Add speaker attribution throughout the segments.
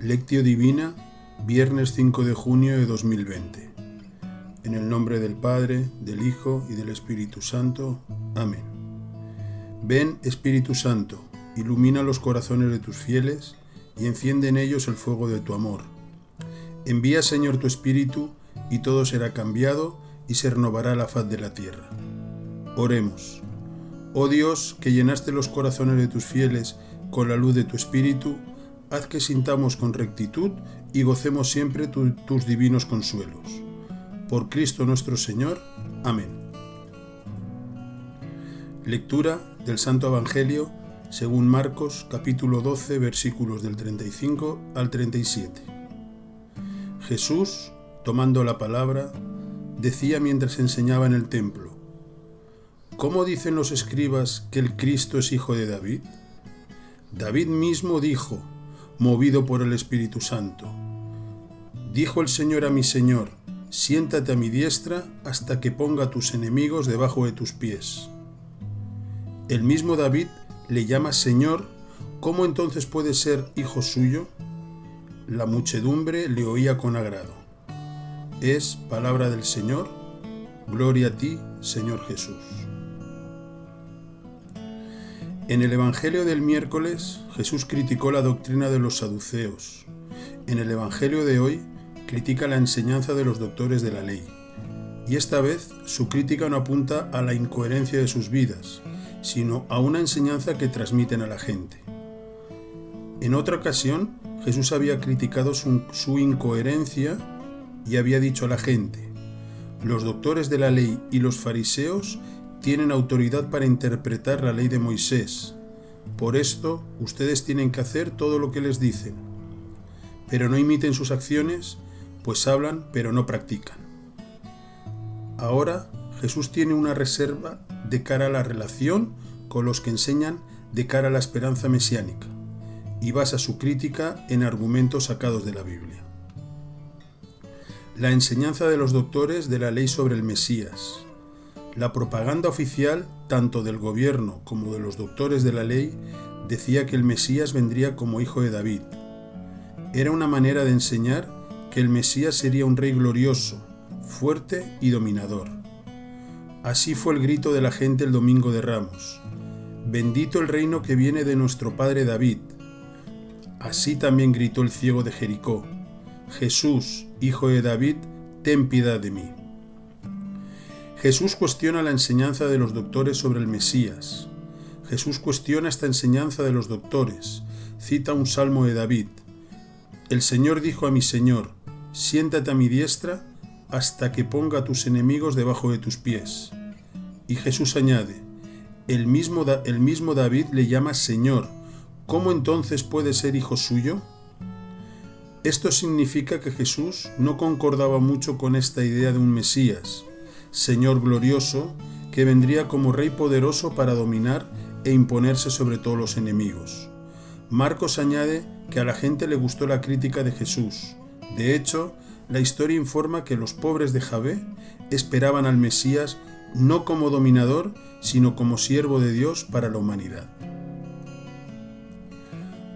Speaker 1: Lectio Divina, viernes 5 de junio de 2020. En el nombre del Padre, del Hijo y del Espíritu Santo. Amén. Ven, Espíritu Santo, ilumina los corazones de tus fieles y enciende en ellos el fuego de tu amor. Envía, Señor, tu Espíritu, y todo será cambiado y se renovará la faz de la tierra. Oremos. Oh Dios, que llenaste los corazones de tus fieles con la luz de tu Espíritu, haz que sintamos con rectitud y gocemos siempre tus divinos consuelos. Por Cristo nuestro Señor. Amén. Lectura del Santo Evangelio según Marcos capítulo 12 versículos del 35 al 37. Jesús, tomando la palabra, decía mientras enseñaba en el templo, ¿Cómo dicen los escribas que el Cristo es hijo de David? David mismo dijo, movido por el Espíritu Santo, Dijo el Señor a mi Señor, siéntate a mi diestra hasta que ponga tus enemigos debajo de tus pies. El mismo David le llama Señor, ¿cómo entonces puede ser hijo suyo? La muchedumbre le oía con agrado. Es palabra del Señor, gloria a ti, Señor Jesús. En el Evangelio del miércoles, Jesús criticó la doctrina de los saduceos. En el Evangelio de hoy, critica la enseñanza de los doctores de la ley. Y esta vez su crítica no apunta a la incoherencia de sus vidas, sino a una enseñanza que transmiten a la gente. En otra ocasión, Jesús había criticado su, su, incoherencia y había dicho a la gente, los doctores de la ley y los fariseos tienen autoridad para interpretar la ley de Moisés. Por esto, ustedes tienen que hacer todo lo que les dicen. Pero no imiten sus acciones, pues hablan pero no practican. Ahora Jesús tiene una reserva de cara a la relación con los que enseñan de cara a la esperanza mesiánica y basa su crítica en argumentos sacados de la Biblia. La enseñanza de los doctores de la ley sobre el Mesías, la propaganda oficial, tanto del gobierno como de los doctores de la ley, decía que el Mesías vendría como hijo de David. Era una manera de enseñar que el Mesías sería un rey glorioso, fuerte y dominador. Así fue el grito de la gente el domingo de Ramos. Bendito el reino que viene de nuestro padre David. Así también gritó el ciego de Jericó. Jesús, hijo de David, ten piedad de mí. Jesús cuestiona la enseñanza de los doctores sobre el Mesías. Jesús cuestiona esta enseñanza de los doctores. Cita un salmo de David. El Señor dijo a mi Señor, siéntate a mi diestra hasta que ponga a tus enemigos debajo de tus pies. Y Jesús añade, el mismo, el mismo David le llama Señor. ¿Cómo entonces puede ser hijo suyo? Esto significa que Jesús no concordaba mucho con esta idea de un Mesías, Señor glorioso, que vendría como Rey poderoso para dominar e imponerse sobre todos los enemigos. Marcos añade que a la gente le gustó la crítica de Jesús. De hecho, la historia informa que los pobres de Javé esperaban al Mesías no como dominador, sino como siervo de Dios para la humanidad.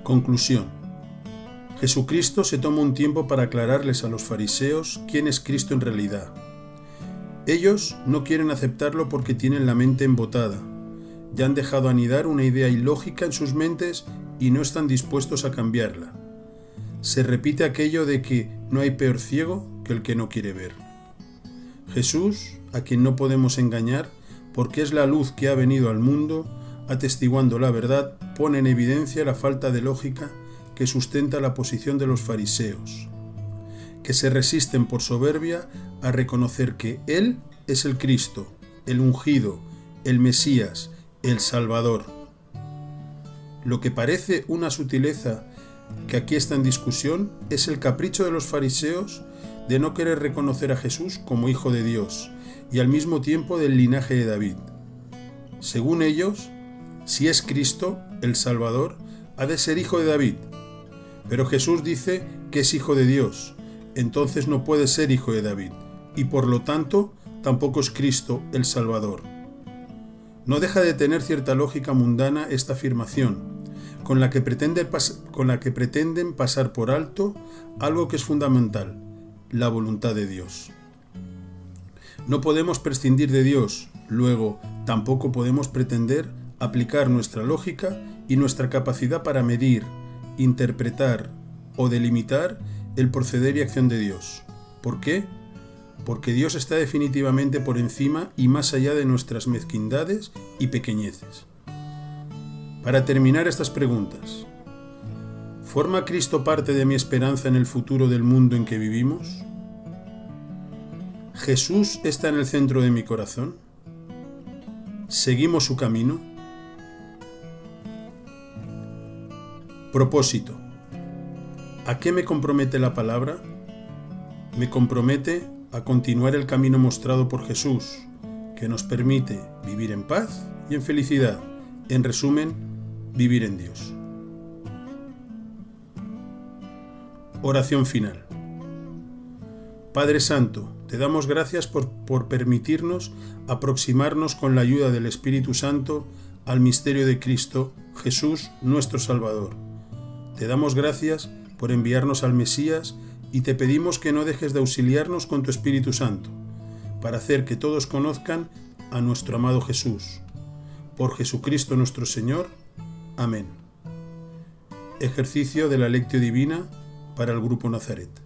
Speaker 1: Conclusión. Jesucristo se toma un tiempo para aclararles a los fariseos quién es Cristo en realidad ellos no quieren aceptarlo porque tienen la mente embotada. Ya han dejado anidar una idea ilógica en sus mentes y no están dispuestos a cambiarla. Se repite aquello de que no hay peor ciego que el que no quiere ver. Jesús, a quien no podemos engañar, porque es la luz que ha venido al mundo, atestiguando la verdad, pone en evidencia la falta de lógica que sustenta la posición de los fariseos que se resisten por soberbia a reconocer que Él es el Cristo, el ungido, el Mesías, el Salvador. Lo que parece una sutileza que aquí está en discusión es el capricho de los fariseos de no querer reconocer a Jesús como Hijo de Dios y al mismo tiempo del linaje de David. Según ellos, si es Cristo, el Salvador, ha de ser hijo de David, pero Jesús dice que es hijo de Dios, entonces no puede ser hijo de David, y por lo tanto tampoco es Cristo el Salvador. No deja de tener cierta lógica mundana esta afirmación, con la, que pretenden pasar por alto algo que es fundamental, la voluntad de Dios. No podemos prescindir de Dios, luego tampoco podemos pretender aplicar nuestra lógica y nuestra capacidad para medir, interpretar o delimitar el proceder y acción de Dios. ¿Por qué? Porque Dios está definitivamente por encima y más allá de nuestras mezquindades y pequeñeces. Para terminar estas preguntas, ¿forma Cristo parte de mi esperanza en el futuro del mundo en que vivimos? ¿Jesús está en el centro de mi corazón? ¿Seguimos su camino? Propósito. ¿A qué me compromete la palabra? Me compromete a continuar el camino mostrado por Jesús, que nos permite vivir en paz y en felicidad. En resumen, vivir en Dios. Oración final. Padre Santo, te damos gracias por, por, permitirnos aproximarnos con la ayuda del Espíritu Santo al misterio de Cristo, Jesús nuestro Salvador. Te damos gracias por enviarnos al Mesías y te pedimos que no dejes de auxiliarnos con tu Espíritu Santo, para hacer que todos conozcan a nuestro amado Jesús. Por Jesucristo nuestro Señor. Amén. Ejercicio de la lectio divina para el Grupo Nazaret.